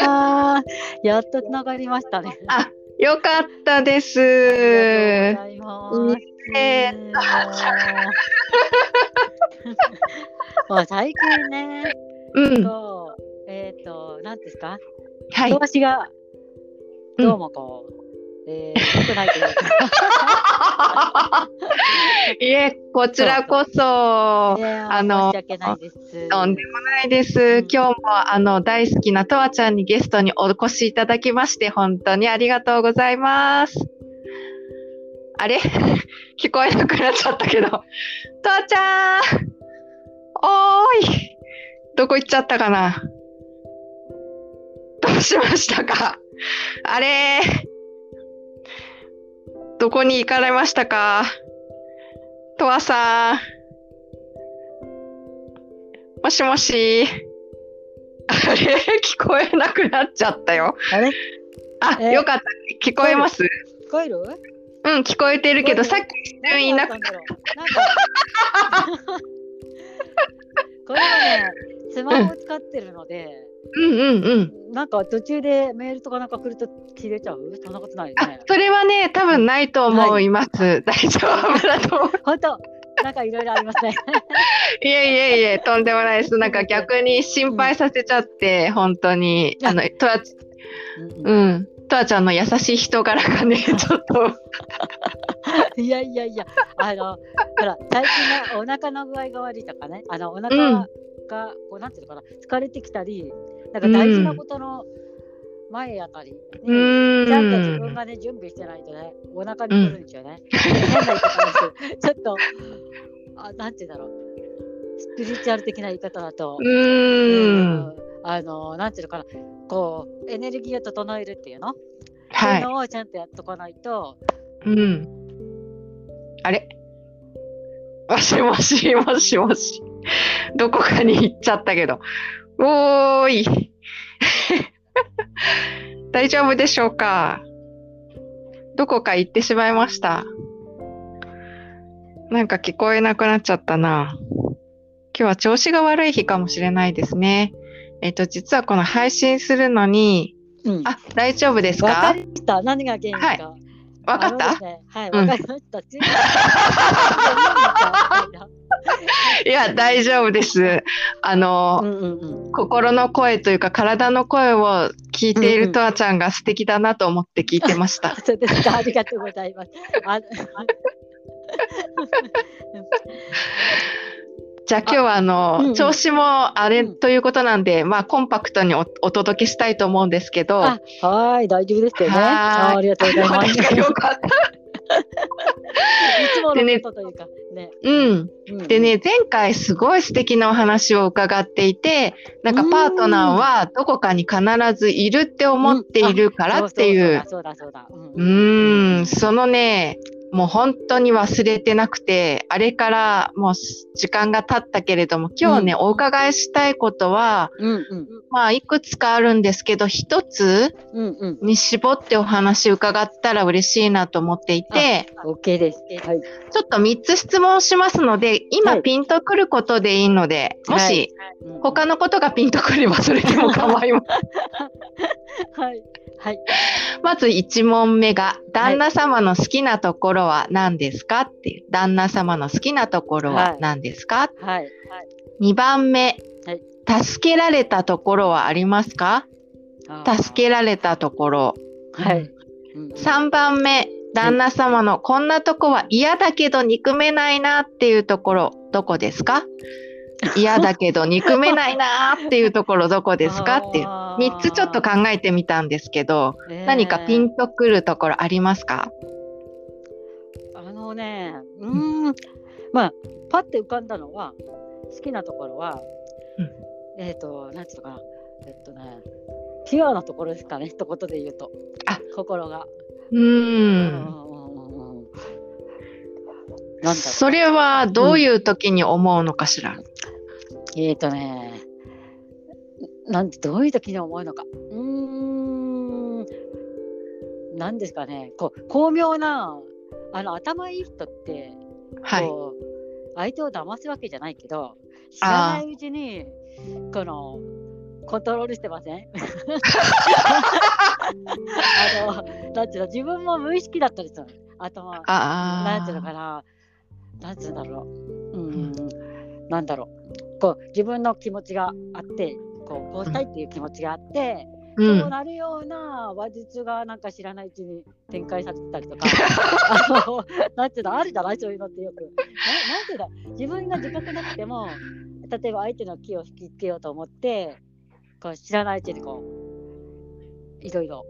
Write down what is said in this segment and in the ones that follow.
あーやっとつながりましたね。あ、よかったです。ありがとうございます。えもう最近ね、うん。えっ、と、なんですか、はい。調子がどうもこう、えー、良くないというか。いえ、こちらこそ、ああの申し訳ないです。とんでもないです。うん今日もあの大好きなとわちゃんにゲストにお越しいただきまして本当にありがとうございます。あれ？聞こえなくなっちゃったけど。とわちゃんおーいどこ行っちゃったかな？どうしましたか？あれ？どこに行かれましたか？とわさん。もしもし。あれ？聞こえなくなっちゃったよ。あれ？あ、え？よかった。聞こえます？聞こえる？うん、聞こえてるけど、さっき一瞬いなくな これはね、スマホを使ってるので、うんうんうん。なんか途中でメールとかなんか来ると切れちゃう？そんなことないよあね。、それはね、多分ないと思います。大丈夫だと思う。本当？なんかいろいろありますね。いえいえいえ、とんでもないです。なんか逆に心配させちゃって、本当に。あの、とわ、うんうんうん。とわちゃんの優しい人柄がね、ちょっと。いやいやいや、あの、ほら、最近ね、お腹の具合が悪いとかね、あの、お腹うんが、こう、なんていうのかな、疲れてきたり、なんか大事なことの前あたりに、うーん。ちゃんと自分がね、準備してないとね、お腹にくるんですよね。変な言い方ですちょっと、あ、なんていうんだろう、スピリチュアル的な言い方だと、うーん。うんあの、なんていうのかな、こう、エネルギーを整えるっていうの、はいいう。のをちゃんとやっとかないと、うん。あれ？もしもし、もしもし。どこかに行っちゃったけど。おーい。大丈夫でしょうか？どこか行ってしまいました？なんか聞こえなくなっちゃったな。今日は調子が悪い日かもしれないですね。えっと、実はこの配信するのに、うん。あ、大丈夫ですわかかりました。何が原因か。はいわかった？ねはい、うんわかりました。つい いや、大丈夫です。あの、うんうんうん。心の声というか体の声を聞いているとわちゃんが素敵だなと思って聞いてました。そうですか。ありがとうございます。あ じゃあ今日はあの、うんうん調子もあれうんということなんで、まあコンパクトにおお届けしたいと思うんですけど。あはい、大丈夫ですよね。はーいあありがとうございます。よかった。つものことというか、ね。うん。うん。で、ね、前回すごい素敵なお話を伺っていて、なんかパートナーはどこかに必ずいるって思っているからっていう、そうん、そのね、もう本当に忘れてなくて、あれからもう時間が経ったけれども、今日ね、うんお伺いしたいことは、うんうんまあ、いくつかあるんですけど、一つ。に絞ってお話伺ったら嬉しいなと思っていて、オッケーです。はい。ちょっと3つ質問しますので、今はいピンとくることでいいので、もしうん他のことがピンとくればそれでも構いません。はいはい。まず1問目が、旦那様の好きなところは何ですか？っていう。旦那様の好きなところは何ですか、はい。はい。?2 番目、はい助けられたところはありますか？助けられたところ。はい。うん3番目、旦那様のこんなとこは嫌だけど憎めないなっていうところ、どこですか？嫌だけど 憎めないなっていうところどこですか？っていう。あー3つちょっと考えてみたんですけど、何かピンとくるところありますか？あのね、うーん、まあ、パッて浮かんだのは、好きなところは、うん。えっ、と、なんていうのかな、えっとね、ピュアなところですかね、一言で言うと。あ。心が。うん。それはどういう時に思うのかしら、う。えっ、とね、なんどういう時に思うのか。うーん、なんですかね、こう、巧妙な、あの、頭いい人って、はい。相手を騙すわけじゃないけど知らないうちにこのコントロールしてません？あのなんていうの自分も無意識だったりする。頭あなんていうのかな。なんていうんだろう。うんなんだろう。こう自分の気持ちがあってこうこうしたいっていう気持ちがあって、うん。そうなるような話術がなんか知らないうちに展開されてたりとか なんていうのあるじゃないそういうのってよく。ななんていうの自分が自覚なくても例えば相手の気を引きつけようと思ってこう知らないうちにこういろいろ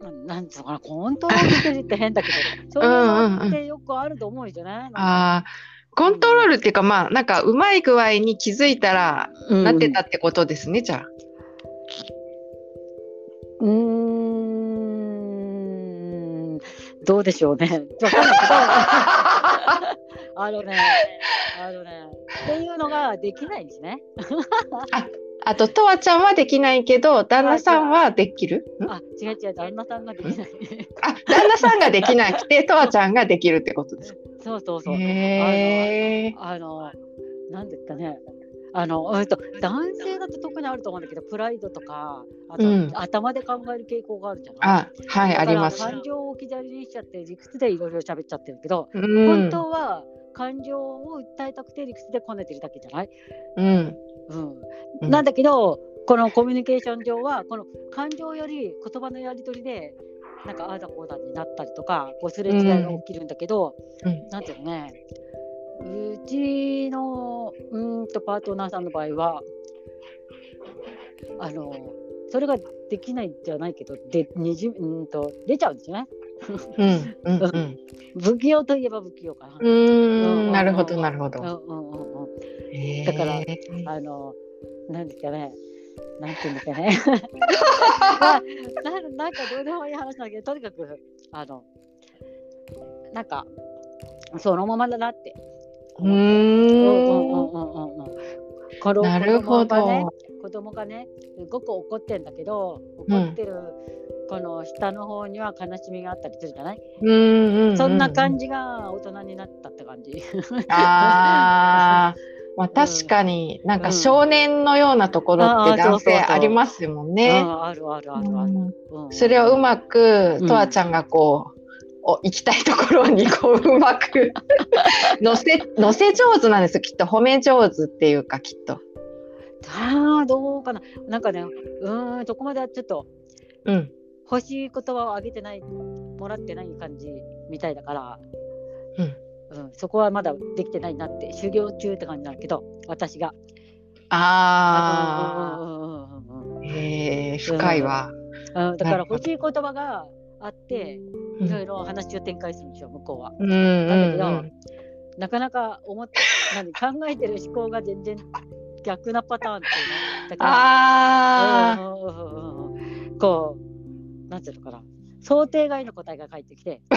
なんなんていうのかなコントロールしてるって変だけどそういうのってよくあると思うんですよね。あーコントロールっていうかまあなんかうまい具合に気づいたらうんなってたってことですね、じゃあ。うーんどうでしょうね。わかんないけど あのね、あのね、っていうのができないんですね。あととわちゃんはできないけど旦那さんはできる？んあ、違う違う、旦那さんができない。あ旦那さんができなくてとわちゃんができるってことですか？そうそうそう。あの、なんですかね。あの、うんと、男性だと特にあると思うんだけど、プライドとか、あと、うん頭で考える傾向があるじゃない？あはいあります。感情を置き去りにしちゃって、理屈でいろいろ喋っちゃってるけど、う本ん当は感情を訴えたくて理屈でこねてるだけじゃない、うんうんうんなんだけどこのコミュニケーション上はこの感情より言葉のやり取りでなんかああだこうだになったりとかこうすれ違いが起きるんだけど、うん。なんていうのねうちのうーんとパートナーさんの場合はあのそれができないんじゃないけどでにじうーんと出ちゃうんですよね。うんうんうん。不器用といえば不器用かな。うーんなるほどなるほど。うんうんうんうん。だからあの、なんですかね、なんていうんですかね。ま あなん なんかどうでもいい話だけど、とにかく、あの、なんか、そのままだなってうんうんうんーんうんうん。このなるほ子供がねど。子供がね、すごく怒ってんだけど、うん怒ってる、この下の方には悲しみがあったりするじゃない、うんうんうんそんな感じが大人になったって感じ。ああ、まあ確かになんか少年のようなところって男性ありますもんうね。ん、あるあるあるある。うん。それをうまくうん。とわちゃんがこう、お行きたいところにこう うまく乗せ乗せ上手なんですよ。きっと褒め上手っていうかきっと。ああどうかな。なんかねうーんそこまではちょっとうん。欲しい言葉をあげてないもらってない感じみたいだから、うんそこはまだできてないなって修行中って感じなんだけど私が。あうんうんうんうんうんあ、へえ深いわ。うん。だから欲しい言葉があってうん。いろいろ話を展開するんですよ向こうは。うんうんだけどうんなかなか思って何考えてる思考が全然逆なパターンっていうの。だからああ、うんうんうんうんうん。こう、なんていうのかな、想定外の答えが返ってきて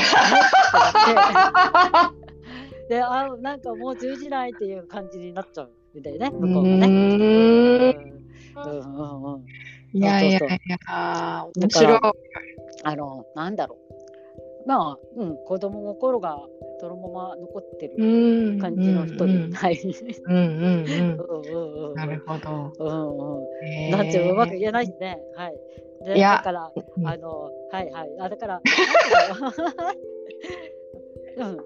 で、あなんかもう通じないっていう感じになっちゃうんだよね、向こうがね。うーんうんうんうんうんいやいやいや、面白い。あの、なんだろう。まあ、うん、子供心がそのまま残ってる感じの人うんに、はい。うんうんうんうんうんうんなるほど。うんうん。なんていうまく言えないですね。はい。でだから、うんあの、はいはい。あ、だから、うん。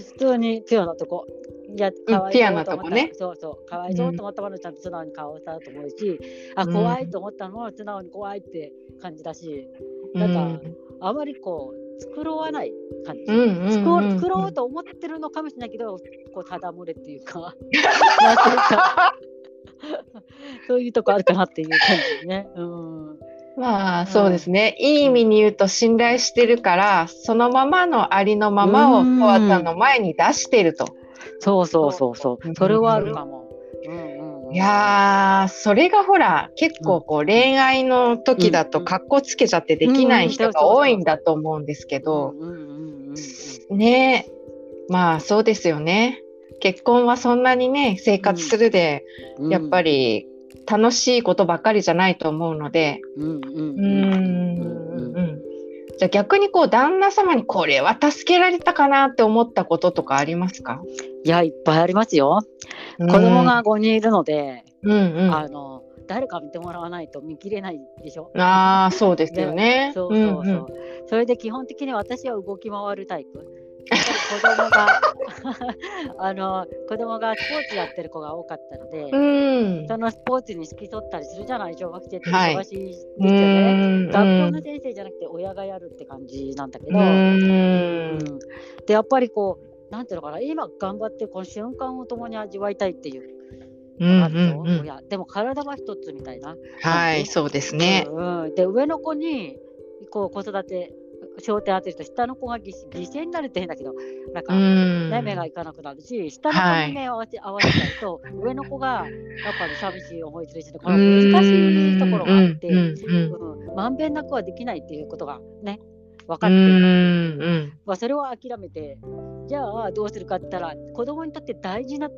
普通にピュアなとこ。いや、かわいそうと思ったねそうそう、かわいそうと思ったものちゃんと素直に顔したと思うし、あ、怖いと思ったのも素直に怖いって感じだし、なんかあまりこう、作ろわない感じ。うんうんうんうん作ろうと思ってるのかもしれないけど、こう、ただ漏れっていうか、なんていうかそういうとこあるかなっていう感じね。うん。まあそうですね、いい意味に言うと信頼してるからそのままのありのままをうん。とわちゃんの前に出してると。そうそうそうそう。う。ん。それはあるかも。うんうんうん。いやーそれがほら結構こう恋愛の時だとうん。かっこつけちゃってできない人が多いんだと思うんですけど。うんうんうんうんね。まあそうですよね。結婚はそんなにね生活するでうん。やっぱり楽しいことばっかりじゃないと思うのでじじゃあ逆にこう旦那様にこれは助けられたかなって思ったこととかありますか？いやいっぱいありますよ。子供が5人いるので、うんうん、あの誰か見てもらわないと見切れないでしょ？ああそうですよね。そうそうそう。うんうん、それで基本的に私は動き回るタイプ。子供が あの子供がスポーツやってる子が多かったので、うん、そのスポーツに付き添ったりするじゃない小学生って忙しいですよね、はい、学校の先生じゃなくて親がやるって感じなんだけど、うん、でやっぱりこうなんていうのかな今頑張ってこの瞬間を共に味わいたいっていうあると、う。んうん、でも体は一つみたいなはいそうですね、うん、で上の子にこう子育て焦点当てると下の子が犠牲になるって変だけどなんか、ね、目がいかなくなるし下の子に目を合わせ,、合わせちゃうと上の子がやっぱり寂しい思いするしこの難しいところがあって、うんまんべんなくはできないっていうことがね分かってる、まあ、それを諦めてじゃあどうするかって言ったら子供にとって大事な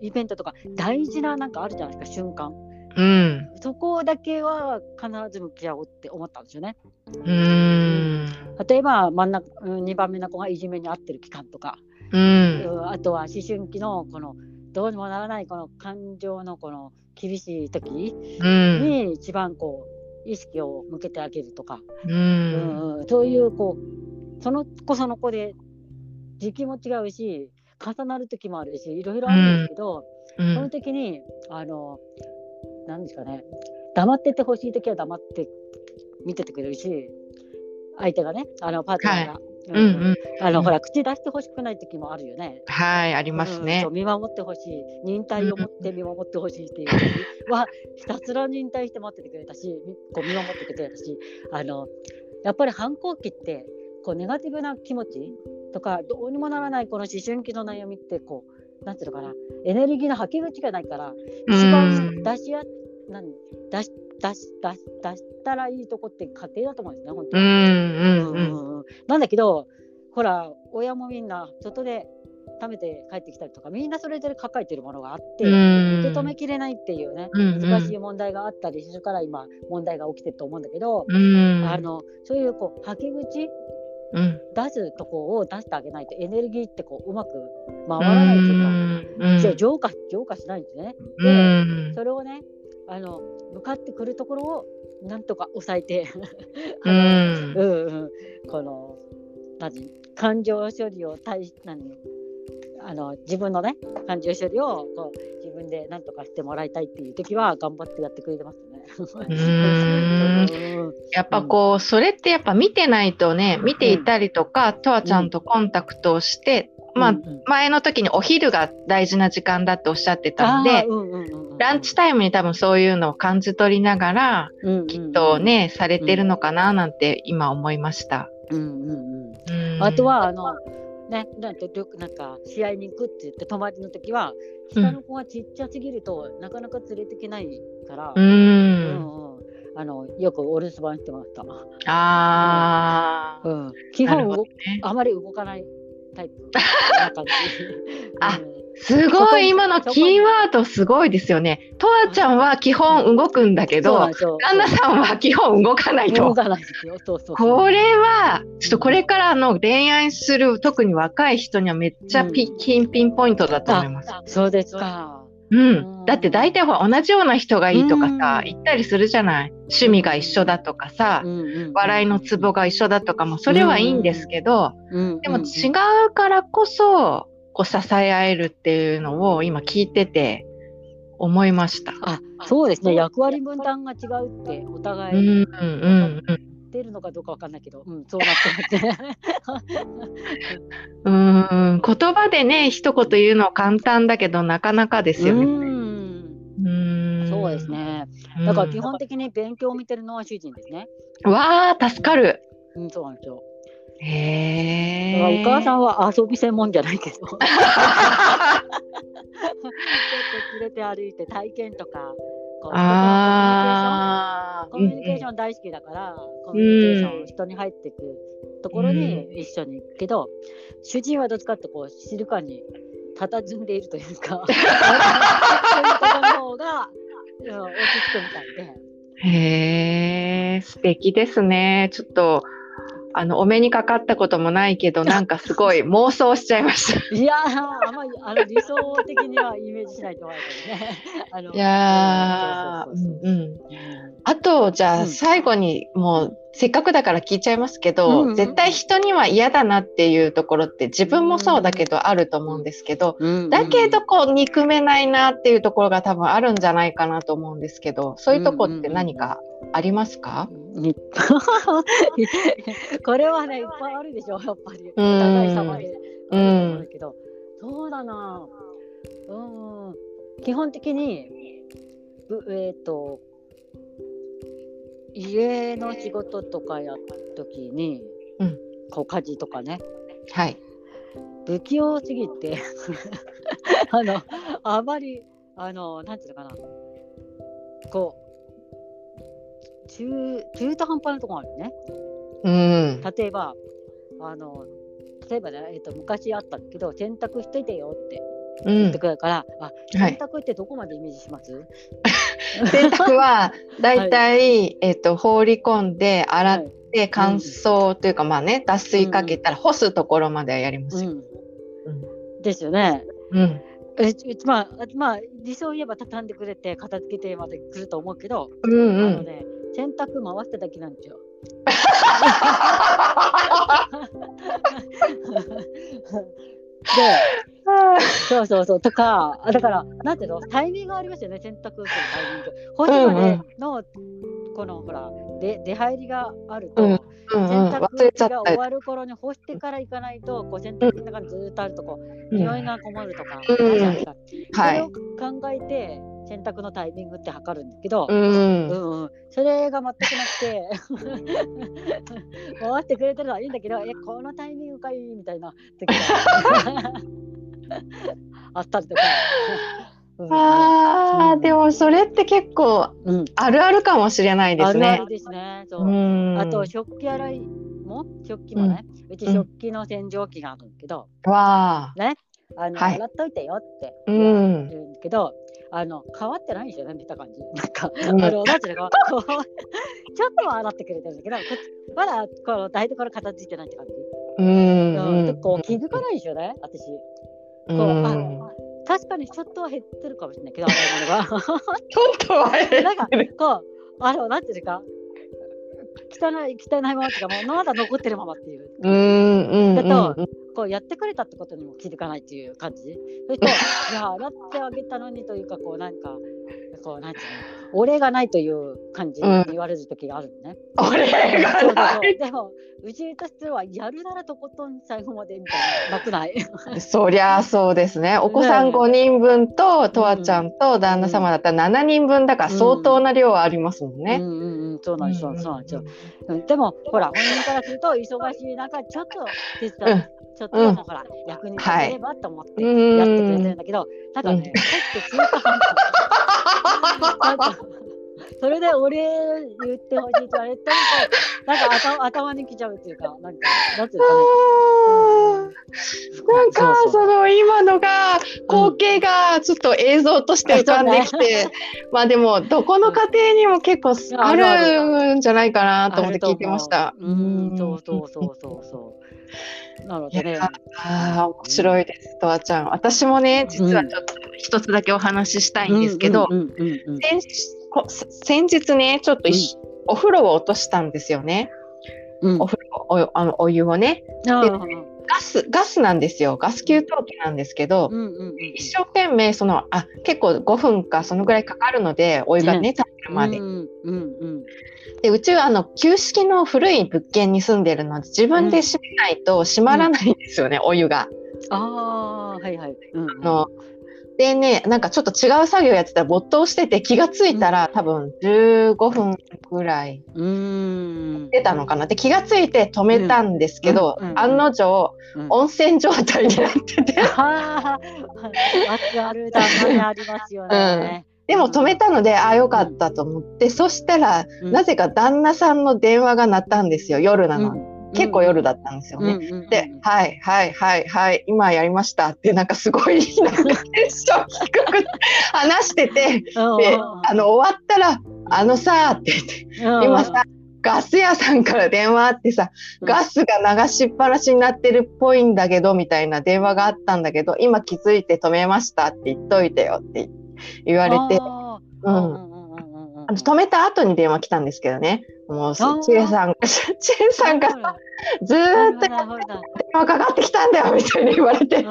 イベントとか大事ななんかあるじゃないですか瞬間。うん、そこだけは必ず向き合おうって思ったんですよね。うん。例えば真ん中2番目の子がいじめに遭ってる期間とか、うん、あとは思春期のこのどうにもならないこの感情のこの厳しい時に一番こう意識を向けてあげるとか、うん、うん、そういうこうその子その子で時期も違うし重なる時もあるしいろいろあるんですけど、うん、その時にあの何ですかね。黙っててほしい時は黙って見ててくれるし相手がねあのパートナーが。はい。うん。うん、あの、ほら口出してほしくない時もあるよね。はいありますね。うん、見守ってほしい。忍耐を持って見守ってほしいっていう。時 はひたすら忍耐して待っててくれたしこう見守ってくれたし。あのやっぱり反抗期ってこうネガティブな気持ちとかどうにもならないこの思春期の悩みってこうなんていうのかなエネルギーの吐き口がないから一番出しや何出し出し出し出したらいいとこって家庭だと思うんですね、本当に。うんなんだけど、ほら、親もみんな外で貯めて帰ってきたりとか、みんなそれぞれ抱えてるものがあって、受け止めきれないっていうね、難しい問題があったりするから、今、問題が起きてると思うんだけど、あのそういうこう吐き口うん、出すとこを出してあげないとエネルギーってこううまく回らないっていうか、うん、浄化浄化しないんですね。で、それをねあの向かってくるところをなんとか抑えて あの、うん。うん、この何感情処理を対何あの自分のね感情処理をこう自分で何とかしてもらいたいっていう時は頑張ってやってくれてますね。やっぱこう、それってやっぱ見てないとね見ていたりとか、とわちゃんとコンタクトをして、まあ、前の時にお昼が大事な時間だっておっしゃってたんで、ランチタイムに多分そういうのを感じ取りながら、きっとね、されてるのかななんて今思いました。あとはあのね、なんてなんか試合に行くって言って泊まりの時は下の子がちっちゃすぎると、なかなか連れてけないから、うんうんあのよくお留守番してました。ああ、うん、基本、ね、あまり動かないタイプな感じ。あ、すごい今のキーワードすごいですよね。とわちゃんは基本動くんだけど、旦那さんは基本動かないと。動かないですよ。そうそうこれはちょっとこれからの恋愛する特に若い人にはめっちゃピ,、ンピンポイントだと思います。そうですか。うん、だって大体ほら同じような人がいいとかさ、言ったりするじゃない？趣味が一緒だとかさ、笑いのツボが一緒だとかもそれはいいんですけど、でも違うからこそこう支え合えるっていうのを今聞いてて思いました。あそうですね。役割分担が違うってお互い、うんうんうん、てるのかどうかわかんないけど、うん、そうなってますね。うん言葉でね一言言うのは簡単だけどなかなかですよね。うんそうですね。だから基本的に勉強を見てるのは主人ですね。わあ助かる。うんそうなんですよ。へえ。お母さんは遊び専門じゃないけど。ちょっと連れて歩いて体験とかこうあコミュニケーション大好きだから、コミュニケーション人に入っていくところに一緒に行くけど、主人はどっちかってこう静かに佇んでいるというか そういうの方が、うん、落ち着くみたいで。へえ素敵ですね。ちょっとあの、お目にかかったこともないけど、なんかすごい 妄想しちゃいました。いやー、あんまりあの理想的にはイメージしないと思うけどね。あのいやうんうん。あと、じゃあうん最後にもう、せっかくだから聞いちゃいますけど、うんうん絶対人には嫌だなっていうところって自分もそうだけどあると思うんですけど、うんだけどこう憎めないなっていうところが多分あるんじゃないかなと思うんですけど、そういうとこって何かありますか、にこれはね、いっぱいあるでしょ、やっぱり。おうん互い様で。うんけど、そうだな。うん。基本的に、ぶえっ、と、家の仕事とかやった時に、うんこう家事とかね、はい。不器用すぎて あのあまりあのなんていうのかなこう中中途半端なところあるねうん。例えばあの例えばね、えっと昔あったけど洗濯しといてよってうん言って。くるから、あはい。洗濯ってどこまでイメージします、洗濯はだいたい、えっと放り込んで洗っはいて乾燥というかまあね脱水かけたら干すところまではやりますよ。うん、ですよね。うん。えうまあ、まあ、理想を言えば畳んでくれて片付けてまで来ると思うけど、うんうん。あのね、洗濯回しただけなんですよ。で、そうそうそう、とか、あ だから、なんていうの、タイミングがありますよね、洗濯するタイミング。干すまでの、このほら、で出入りがあると、うんうん洗うん、濯忘れちゃったが終わる頃に干してから行かないと、こう洗濯機の中にずーっとあるとこう、うん。匂いがこもるとか、うん。あるじゃないですか。はい。それを考えて、洗濯のタイミングって測るんだけど、うん。うんそれが全くなくて。回してくれてるのはいいんだけどえこのタイミングかいみたいな時があ ったりとか。うん。あーうん。でもそれって結構うん、あるあるかもしれないですね。あるある。ですね。そう。うん。あと食器洗いも？食器もね、うちうん食器の洗浄機があるんだけど、わあ、あの、はい。洗っといてよってう言わん。れるんだけど、あの変わってないんですよね見た感じ。なんか、うんあのなんていうのかこうちょっとは洗ってくれてるんだけど、こまだこの台所片付いてないって感じ。うんうん、こう気づかないんですよね、私。うんこうあ確かにちょっとは減ってるかもしれないけど、洗い物が。ちょっとはなんかこうあのなんていうか汚い汚いままっていうかもうまだ残ってるままっていう。うんだとこうやってくれたってことにも気づかないっていう感じ。それと、いや、洗ってあげたのにというか、こう、なんか、こう、なんていうの、お礼がないという感じに言われる時があるのね。俺そうそうがないでも、うちとしては、やるならとことん最後までみたいな、なくない？そりゃそうですね。お子さんねえ5人分と、とわちゃんと旦那様だったら7人分だから相当な量ありますもんね。うんうんうん、そうなんですよ、そうなんですでも、ほら、本人からすると、忙しい中、ちょっと手伝う、うん。ちょっとほら、役に立てればと思ってんやってくれてるんだけど、なんかね、うん。入って中途半端。それでお礼言ってほしいって言われても、なんか頭頭にきちゃうっていうか、なんか、なんていうかね。なんかその今のが光景がちょっと映像として浮かんできて、まあでもどこの家庭にも結構ああるんじゃないかなと思って聞いてました。うん、そうそうそうそうそう。なのでね。ああ面白いですとわちゃん。私もね実はちょっと一つだけお話ししたいんですけど、先日ねちょっと一緒お風呂を落としたんですよね。うん。お風呂おあのお湯をね。ガスガスなんですよ。ガス給湯器なんですけど、うんうんうん一生懸命そのあ結構5分かそのぐらいかかるのでお湯がねね。炊けるまで。うんうんうんでうちはあの旧式の古い物件に住んでるので自分で閉めないと閉まらないんですよね、お湯が。ああはいはい。うん。あのでねなんかちょっと違う作業やってたら没頭してて気がついたら、多分15分ぐらいうん。出たのかな。で気がついて止めたんですけど、うん。うん。案の定うん。温泉状態になってて。は あ、あるある。だねありますよね。でも止めたのでああよかったと思って。そしたらうん。なぜか旦那さんの電話が鳴ったんですよ。夜なのに、結構夜だったんですよね。で、はいはいはいはい今やりましたってなんかすごいなんかテンション低く話しててうんであの終わったら「あのさ」って言って「うん。今さガス屋さんから電話あってさ、うん。ガスが流しっぱなしになってるっぽいんだけど、みたいな電話があったんだけど、今気づいて止めましたって言っといてよって言われて、うん。止めた後に電話来たんですけどね。もう、ちえさん、ちえさんが さずーっと電話かかってきたんだよみたいに言われて、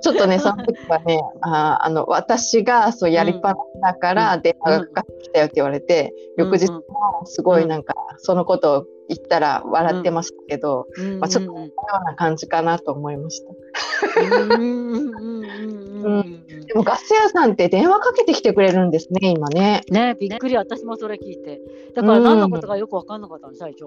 ちょっとね、その時はね、あーあの私がそうやりっぱなしだから電話がかかってきたよって言われて、うん。翌日もすごいなんか、そのことを言ったら笑ってましたけど、うん。まあ、ちょっとうんうんこのような感じかなと思いました。うん。でもガス屋さんって電話かけてきてくれるんですね、今ね。ねびっくり私もそれ聞いて。だから何のことかよく分かんなかったの最初。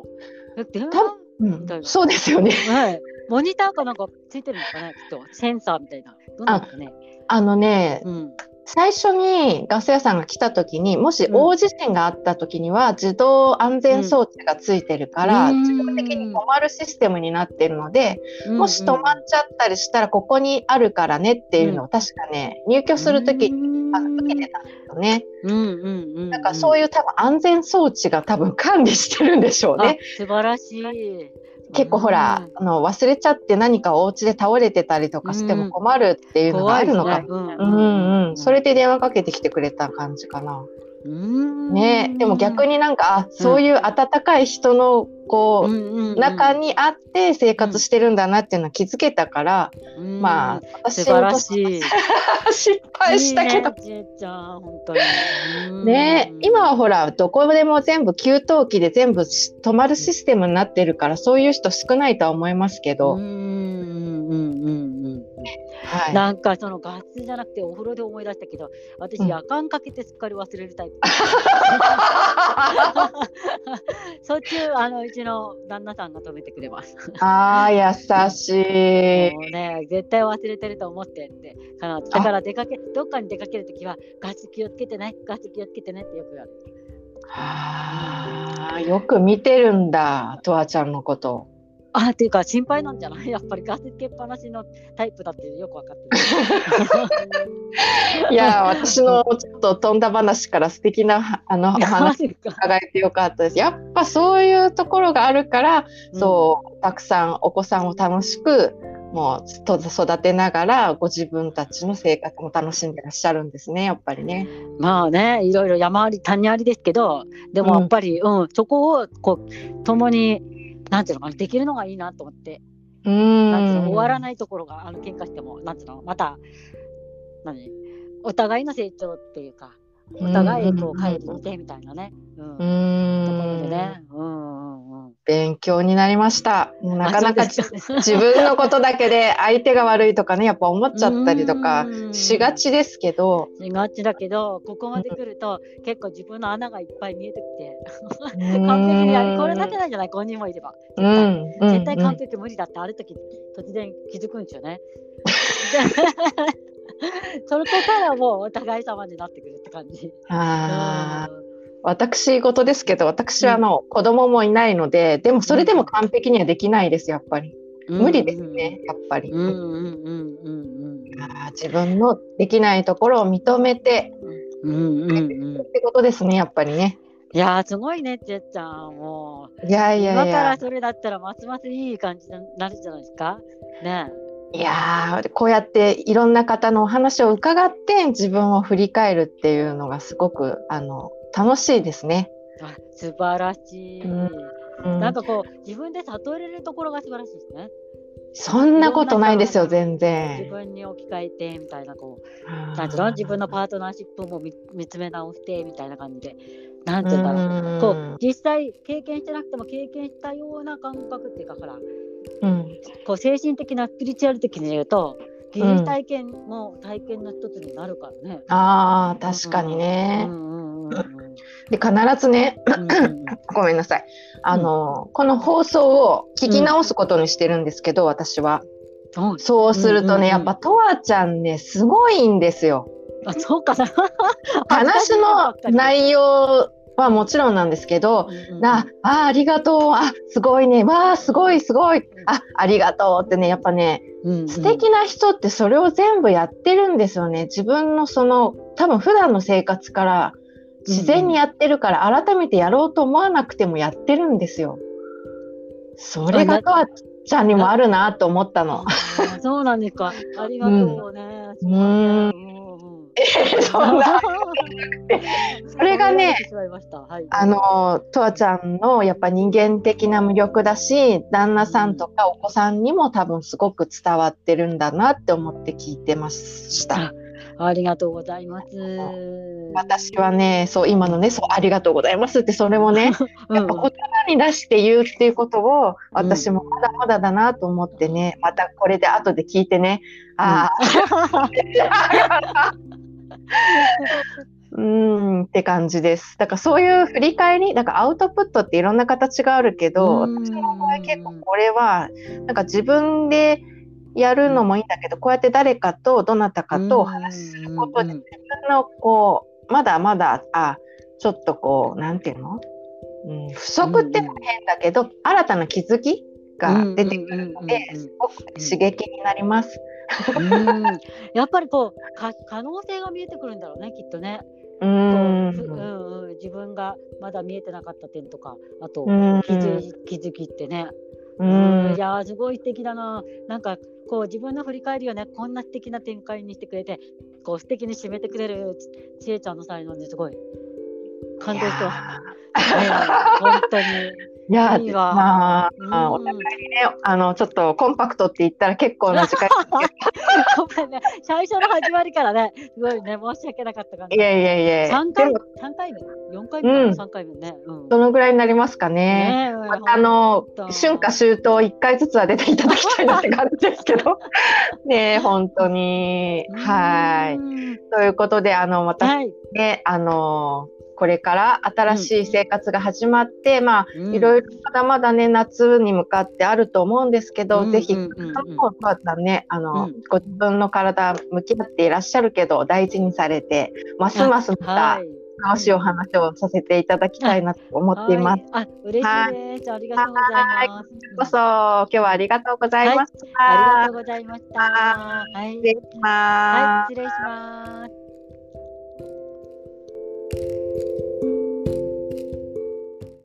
え電話みたいな。そうですよね。はい。モニターかなんかついてるのかねきっと。センサーみたいな。どうなんですかね。あのね、うん最初にガス屋さんが来た時にもしうん。大地震があった時には自動安全装置がついてるから、うん。自動的に止まるシステムになってるので、もし止まっちゃったりしたらここにあるからねっていうのを確かね入居する時にあ受けてたんですよね。うんからそういう多分安全装置が多分管理してるんでしょうね。あ素晴らしい結構ほら、あの忘れちゃって何かお家で倒れてたりとかしても困るっていうのがあるのか。も。怖い。ですねうんうん、それで電話かけてきてくれた感じかな。うん。ね、でも逆になんか、あそういう温かい人のこう、中にあって生活してるんだなっていうのは気づけたから、うん。まあ私素晴らしい。失敗したけど。いいねね今はほらどこでも全部給湯器で全部し止まるシステムになってるからそういう人少ないとは思いますけど、うんうんうん。はい、なんかそのガスじゃなくてお風呂で思い出したけど、私うん夜間かけてすっかり忘れるタイプ。そっちあのうちの旦那さんが止めてくれます。あー優しい。もうね絶対忘れてると思ってってだから出かけどっかに出かけるときはガス気をつけてねガス気をつけてねってよく言われる。あーよく見てるんだとわちゃんのこと。あっていうか心配なんじゃない？やっぱりガスつけっぱなしのタイプだってよく分かってる。いや私のちょっと飛んだ話から素敵なあのお話伺えてよかったです。やっぱそういうところがあるから、そうたくさんお子さんを楽しくもうと育てながらご自分たちの生活も楽しんでらっしゃるんですねやっぱりね。まあねいろいろ山あり谷ありですけどでもやっぱり、うんそこをこう共になんていうのかなできるのがいいなと思って、うなんていうのん終わらないところがあの喧嘩してもなんていうのまた何？お互いの成長っていうかお互いこう帰り見てみたいなね、うん。うところでんね。うんうんうん。勉強になりました。なかなか 自分のことだけで相手が悪いとかねやっぱ思っちゃったりとかうん。しがちですけど、しがちだけどここまで来ると結構自分の穴がいっぱい見えてきて。完完璧にやりこれだけなんじゃない？5人もいれば。絶対,、うんうん絶対完璧無理だってある時突然気づくんですよね。で そこからもうお互い様になってくるって感じ。あー。私事ですけど私はあの、子供もいないのででもそれでも完璧にはできないですやっぱり。うん。無理ですね、やっぱり、うんうんうんうんうん。あー自分のできないところを認めてうんうんうん。うんってことですねやっぱりね。いやーすごいねちえちゃんもう。いやいや今からそれだったらますますいい感じになるじゃないですか。ねいやーこうやっていろんな方のお話を伺って自分を振り返るっていうのがすごくあの楽しいですね。あ素晴らしい。うんうんなんかこう自分で悟れるところが素晴らしいですね。そんなことないですよ全自然。分に置き換えてみたいなこうなんていうの自分のパートナーシップも見見つめ直してみたいな感じでなんていうんだろう。うんこう実際経験してなくても経験したような感覚っていうかほらうんこう精神的なスピリチュアル的に言うと疑似体験も体験の一つになるからね。あー確かにうね。んうんうんうんで必ずねうんうんごめんなさいあの、この放送を聞き直すことにしてるんですけど、私は。うんそうするとね、うんうんうんやっぱとわちゃんねすごいんですよ。あそうかな。話の内容はもちろんなんですけど、なああありがとう。あすごいね。わあすごいすごい。あありがとうってねやっぱねうんうん。素敵な人ってそれを全部やってるんですよね。自分のその、多分普段の生活から自然にやってるから、改めてやろうと思わなくてもやってるんですよ。それがとわちゃんにもあるなと思ったの。そうなんですか。ありがとうね。うん。そん な、それがね。あの、とわちゃんのやっぱ人間的な魅力だし、旦那さんとかお子さんにも多分すごく伝わってるんだなって思って聞いてました。ありがとうございます。私はね、そう、今のね、そう、ありがとうございますって、それもね、やっぱ言葉に出して言うっていうことを、私もまだまだだなと思ってね、またこれで後で聞いてね、ああ、う ーんって感じです。だからそういう振り返り、なんかアウトプットっていろんな形があるけど、うん。私の場合結構これは、なんか自分でやるのもいいんだけど、こうやって誰かとどなたかとお話しすることで、うん。自分のこう、まだまだ、あ、ちょっとこう、なんていうの、うん、不足ってのも変だけど、新たな気づきが出てくるので、すごく刺激になります。うん やっぱりこうか可能性が見えてくるんだろうねきっとね。うーんこうんうん、自分がまだ見えてなかった点とかあとうん気づい気づきってね。ううんんいやーすごい素敵だな。なんかこう自分の振り返りをねこんな素敵な展開にしてくれてこう素敵に締めてくれるちちえちゃんの才能にすごい感動してます。ね本当に。いやまあ、うんまあお互いにね、あの、ちょっとコンパクトって言ったら結構な時間。ごめんね最初の始まりからねすごいね申し訳なかった感じ。いやいやいや。三回三回目？四回目三回目ね。うん。どのぐらいになりますかね？ねえまたあの春夏秋冬一回ずつは出ていただきたいなって感じですけど。ねえ、本当に。はい。い。ということで、あの、またはい。ね、あの、これから新しい生活が始まって、まあ、いろいろまだまだね、夏に向かってあると思うんですけど、うんぜひ、うんうんうんもう、またね、あの、うんご自分の体向き合っていらっしゃるけど、大事にされて、ますますまたはい。楽しいお話をさせていただきたいなと思っています。はい。あ、嬉しいです。ありがとうございます。こそ、今日はありがとうございました。ありがとうございました。はい。失礼します。はい、失礼します。